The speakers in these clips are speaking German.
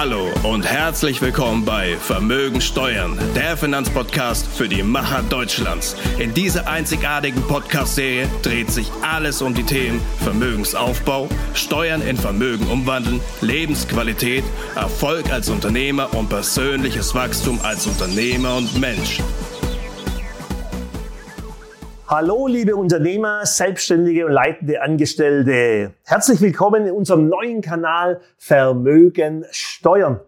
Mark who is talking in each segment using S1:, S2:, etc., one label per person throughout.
S1: Hallo und herzlich willkommen bei Vermögen Steuern, der Finanzpodcast für die Macher Deutschlands. In dieser einzigartigen Podcast-Serie dreht sich alles um die Themen Vermögensaufbau, Steuern in Vermögen umwandeln, Lebensqualität, Erfolg als Unternehmer und persönliches Wachstum als Unternehmer und Mensch.
S2: Hallo, liebe Unternehmer, Selbstständige und leitende Angestellte. Herzlich willkommen in unserem neuen Kanal Vermögen Steuern.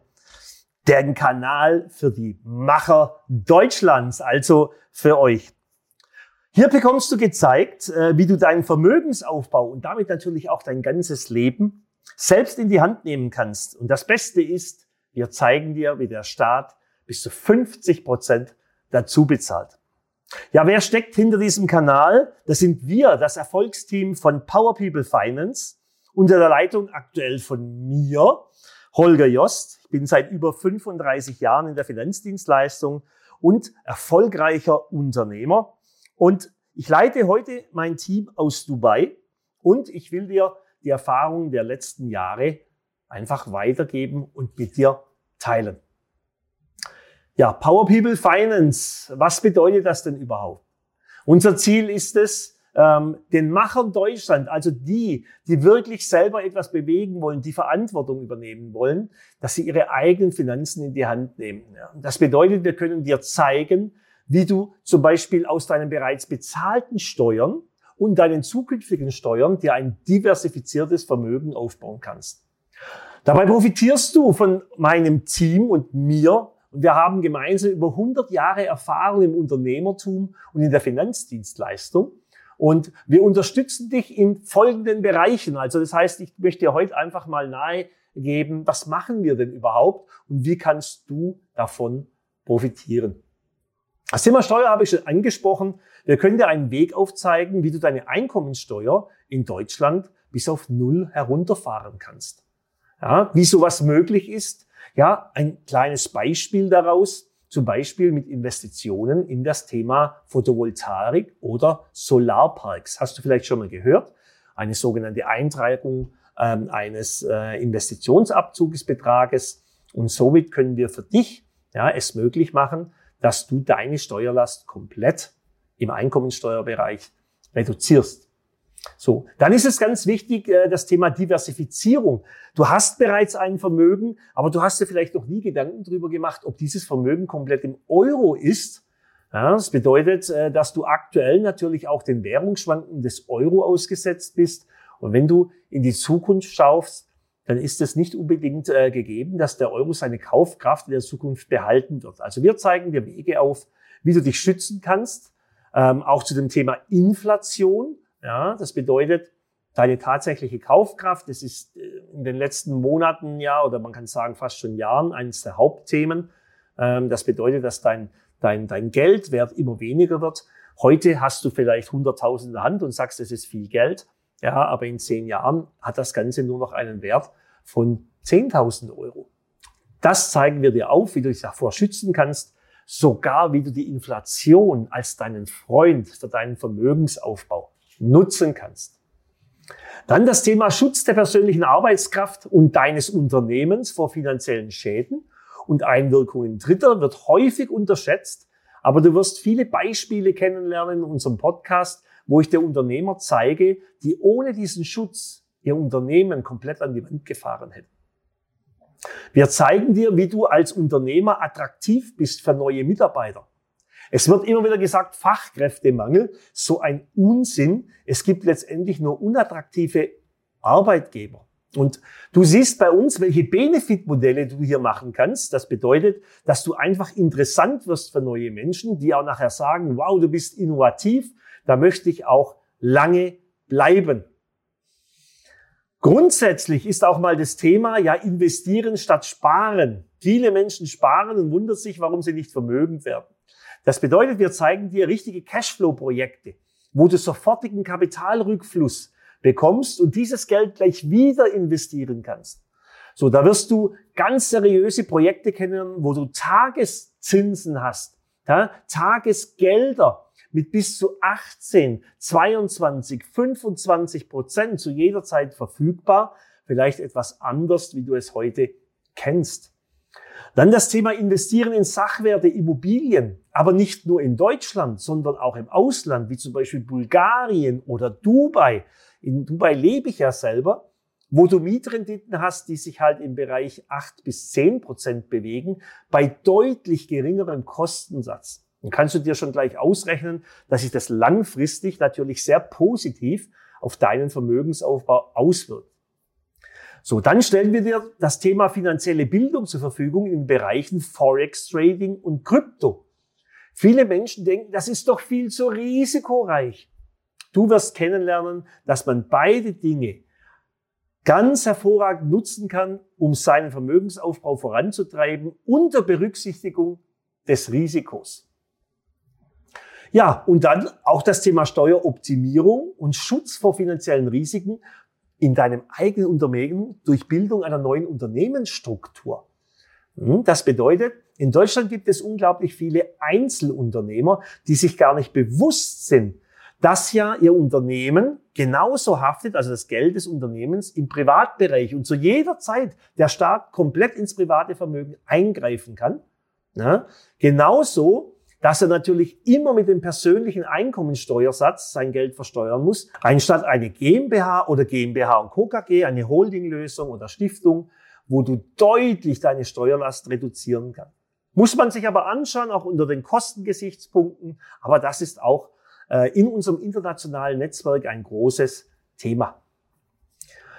S2: Der Kanal für die Macher Deutschlands, also für euch. Hier bekommst du gezeigt, äh, wie du deinen Vermögensaufbau und damit natürlich auch dein ganzes Leben selbst in die Hand nehmen kannst. Und das Beste ist, wir zeigen dir, wie der Staat bis zu 50 Prozent dazu bezahlt. Ja, wer steckt hinter diesem Kanal? Das sind wir, das Erfolgsteam von Power People Finance, unter der Leitung aktuell von mir, Holger Jost. Ich bin seit über 35 Jahren in der Finanzdienstleistung und erfolgreicher Unternehmer. Und ich leite heute mein Team aus Dubai und ich will dir die Erfahrungen der letzten Jahre einfach weitergeben und mit dir teilen. Ja, Power People Finance, was bedeutet das denn überhaupt? Unser Ziel ist es, ähm, den Machern Deutschland, also die, die wirklich selber etwas bewegen wollen, die Verantwortung übernehmen wollen, dass sie ihre eigenen Finanzen in die Hand nehmen. Das bedeutet, wir können dir zeigen, wie du zum Beispiel aus deinen bereits bezahlten Steuern und deinen zukünftigen Steuern dir ein diversifiziertes Vermögen aufbauen kannst. Dabei profitierst du von meinem Team und mir und wir haben gemeinsam über 100 Jahre Erfahrung im Unternehmertum und in der Finanzdienstleistung. Und wir unterstützen dich in folgenden Bereichen. Also das heißt, ich möchte dir heute einfach mal nahe geben, was machen wir denn überhaupt und wie kannst du davon profitieren. Das Thema Steuer habe ich schon angesprochen. Wir können dir einen Weg aufzeigen, wie du deine Einkommensteuer in Deutschland bis auf Null herunterfahren kannst. Ja, wie sowas möglich ist, ja, ein kleines Beispiel daraus, zum Beispiel mit Investitionen in das Thema Photovoltaik oder Solarparks. Hast du vielleicht schon mal gehört? Eine sogenannte Eintragung ähm, eines äh, Investitionsabzugsbetrages. Und somit können wir für dich ja, es möglich machen, dass du deine Steuerlast komplett im Einkommensteuerbereich reduzierst. So, dann ist es ganz wichtig, äh, das Thema Diversifizierung. Du hast bereits ein Vermögen, aber du hast dir vielleicht noch nie Gedanken darüber gemacht, ob dieses Vermögen komplett im Euro ist. Ja, das bedeutet, äh, dass du aktuell natürlich auch den Währungsschwanken des Euro ausgesetzt bist. Und wenn du in die Zukunft schaust, dann ist es nicht unbedingt äh, gegeben, dass der Euro seine Kaufkraft in der Zukunft behalten wird. Also wir zeigen dir Wege auf, wie du dich schützen kannst, ähm, auch zu dem Thema Inflation. Ja, das bedeutet, deine tatsächliche Kaufkraft, das ist äh, in den letzten Monaten ja, oder man kann sagen fast schon Jahren, eines der Hauptthemen. Ähm, das bedeutet, dass dein, dein, dein Geldwert immer weniger wird. Heute hast du vielleicht 100.000 in der Hand und sagst, das ist viel Geld. Ja, aber in zehn Jahren hat das Ganze nur noch einen Wert von 10.000 Euro. Das zeigen wir dir auf, wie du dich davor schützen kannst, sogar wie du die Inflation als deinen Freund für deinen Vermögensaufbau nutzen kannst. Dann das Thema Schutz der persönlichen Arbeitskraft und deines Unternehmens vor finanziellen Schäden und Einwirkungen Dritter wird häufig unterschätzt, aber du wirst viele Beispiele kennenlernen in unserem Podcast, wo ich der Unternehmer zeige, die ohne diesen Schutz ihr Unternehmen komplett an die Wand gefahren hätten. Wir zeigen dir, wie du als Unternehmer attraktiv bist für neue Mitarbeiter. Es wird immer wieder gesagt, Fachkräftemangel, so ein Unsinn. Es gibt letztendlich nur unattraktive Arbeitgeber. Und du siehst bei uns, welche Benefit-Modelle du hier machen kannst. Das bedeutet, dass du einfach interessant wirst für neue Menschen, die auch nachher sagen, wow, du bist innovativ, da möchte ich auch lange bleiben. Grundsätzlich ist auch mal das Thema, ja, investieren statt sparen. Viele Menschen sparen und wundern sich, warum sie nicht vermögend werden. Das bedeutet, wir zeigen dir richtige Cashflow-Projekte, wo du sofortigen Kapitalrückfluss bekommst und dieses Geld gleich wieder investieren kannst. So, da wirst du ganz seriöse Projekte kennen, wo du Tageszinsen hast, ja, Tagesgelder mit bis zu 18, 22, 25 Prozent zu jeder Zeit verfügbar. Vielleicht etwas anders, wie du es heute kennst. Dann das Thema Investieren in Sachwerte, Immobilien, aber nicht nur in Deutschland, sondern auch im Ausland, wie zum Beispiel Bulgarien oder Dubai. In Dubai lebe ich ja selber, wo du Mietrenditen hast, die sich halt im Bereich acht bis zehn Prozent bewegen, bei deutlich geringerem Kostensatz. Dann kannst du dir schon gleich ausrechnen, dass sich das langfristig natürlich sehr positiv auf deinen Vermögensaufbau auswirkt. So, dann stellen wir dir das Thema finanzielle Bildung zur Verfügung in Bereichen Forex Trading und Krypto. Viele Menschen denken, das ist doch viel zu risikoreich. Du wirst kennenlernen, dass man beide Dinge ganz hervorragend nutzen kann, um seinen Vermögensaufbau voranzutreiben unter Berücksichtigung des Risikos. Ja, und dann auch das Thema Steueroptimierung und Schutz vor finanziellen Risiken in deinem eigenen Unternehmen durch Bildung einer neuen Unternehmensstruktur. Hm, das bedeutet, in Deutschland gibt es unglaublich viele Einzelunternehmer, die sich gar nicht bewusst sind, dass ja ihr Unternehmen genauso haftet, also das Geld des Unternehmens im Privatbereich und zu jeder Zeit der Staat komplett ins private Vermögen eingreifen kann. Ja, genauso dass er natürlich immer mit dem persönlichen Einkommensteuersatz sein Geld versteuern muss, anstatt eine GmbH oder GmbH und Co. KG, eine Holdinglösung oder Stiftung, wo du deutlich deine Steuerlast reduzieren kannst. Muss man sich aber anschauen, auch unter den Kostengesichtspunkten, aber das ist auch äh, in unserem internationalen Netzwerk ein großes Thema.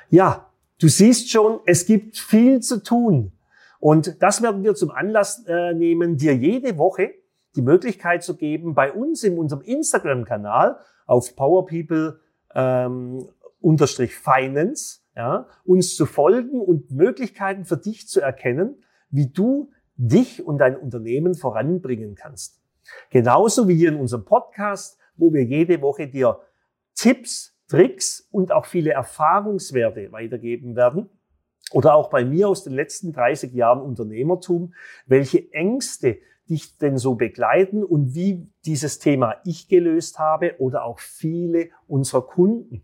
S2: Ja, du siehst schon, es gibt viel zu tun. Und das werden wir zum Anlass äh, nehmen, dir jede Woche die Möglichkeit zu geben, bei uns in unserem Instagram-Kanal auf PowerPeople ähm, unterstrich Finance, ja, uns zu folgen und Möglichkeiten für dich zu erkennen, wie du dich und dein Unternehmen voranbringen kannst. Genauso wie hier in unserem Podcast, wo wir jede Woche dir Tipps, Tricks und auch viele Erfahrungswerte weitergeben werden. Oder auch bei mir aus den letzten 30 Jahren Unternehmertum, welche Ängste dich denn so begleiten und wie dieses Thema ich gelöst habe oder auch viele unserer Kunden.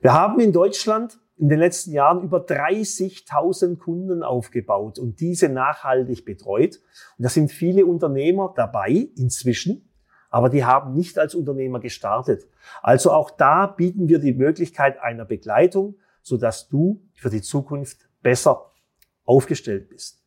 S2: Wir haben in Deutschland in den letzten Jahren über 30.000 Kunden aufgebaut und diese nachhaltig betreut. Und da sind viele Unternehmer dabei inzwischen, aber die haben nicht als Unternehmer gestartet. Also auch da bieten wir die Möglichkeit einer Begleitung, sodass du für die Zukunft besser aufgestellt bist.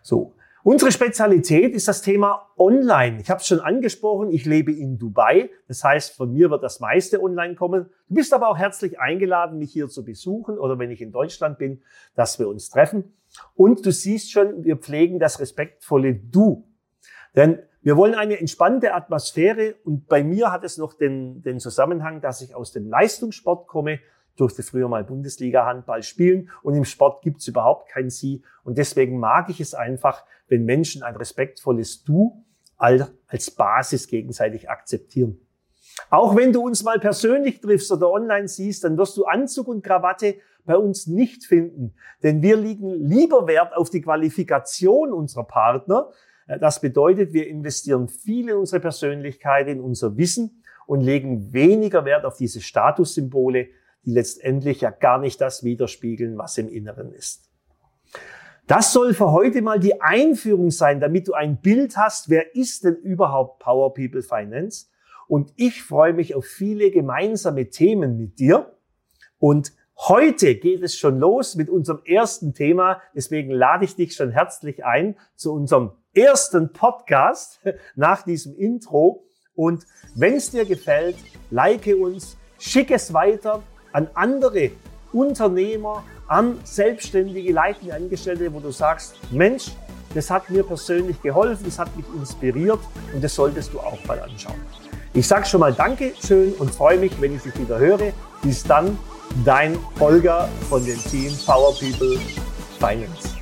S2: So, Unsere Spezialität ist das Thema Online. Ich habe es schon angesprochen, ich lebe in Dubai. Das heißt, von mir wird das meiste online kommen. Du bist aber auch herzlich eingeladen, mich hier zu besuchen oder wenn ich in Deutschland bin, dass wir uns treffen. Und du siehst schon, wir pflegen das respektvolle Du. Denn wir wollen eine entspannte Atmosphäre und bei mir hat es noch den, den Zusammenhang, dass ich aus dem Leistungssport komme durfte früher mal Bundesliga-Handball spielen und im Sport gibt's überhaupt kein Sie. Und deswegen mag ich es einfach, wenn Menschen ein respektvolles Du als Basis gegenseitig akzeptieren. Auch wenn du uns mal persönlich triffst oder online siehst, dann wirst du Anzug und Krawatte bei uns nicht finden, denn wir liegen lieber Wert auf die Qualifikation unserer Partner. Das bedeutet, wir investieren viel in unsere Persönlichkeit, in unser Wissen und legen weniger Wert auf diese Statussymbole, die letztendlich ja gar nicht das widerspiegeln, was im Inneren ist. Das soll für heute mal die Einführung sein, damit du ein Bild hast, wer ist denn überhaupt Power People Finance? Und ich freue mich auf viele gemeinsame Themen mit dir. Und heute geht es schon los mit unserem ersten Thema. Deswegen lade ich dich schon herzlich ein zu unserem ersten Podcast nach diesem Intro. Und wenn es dir gefällt, like uns, schick es weiter an andere Unternehmer, an selbstständige leitende Angestellte, wo du sagst, Mensch, das hat mir persönlich geholfen, das hat mich inspiriert und das solltest du auch mal anschauen. Ich sage schon mal Danke schön und freue mich, wenn ich dich wieder höre. Bis dann, dein Holger von dem Team Power People Finance.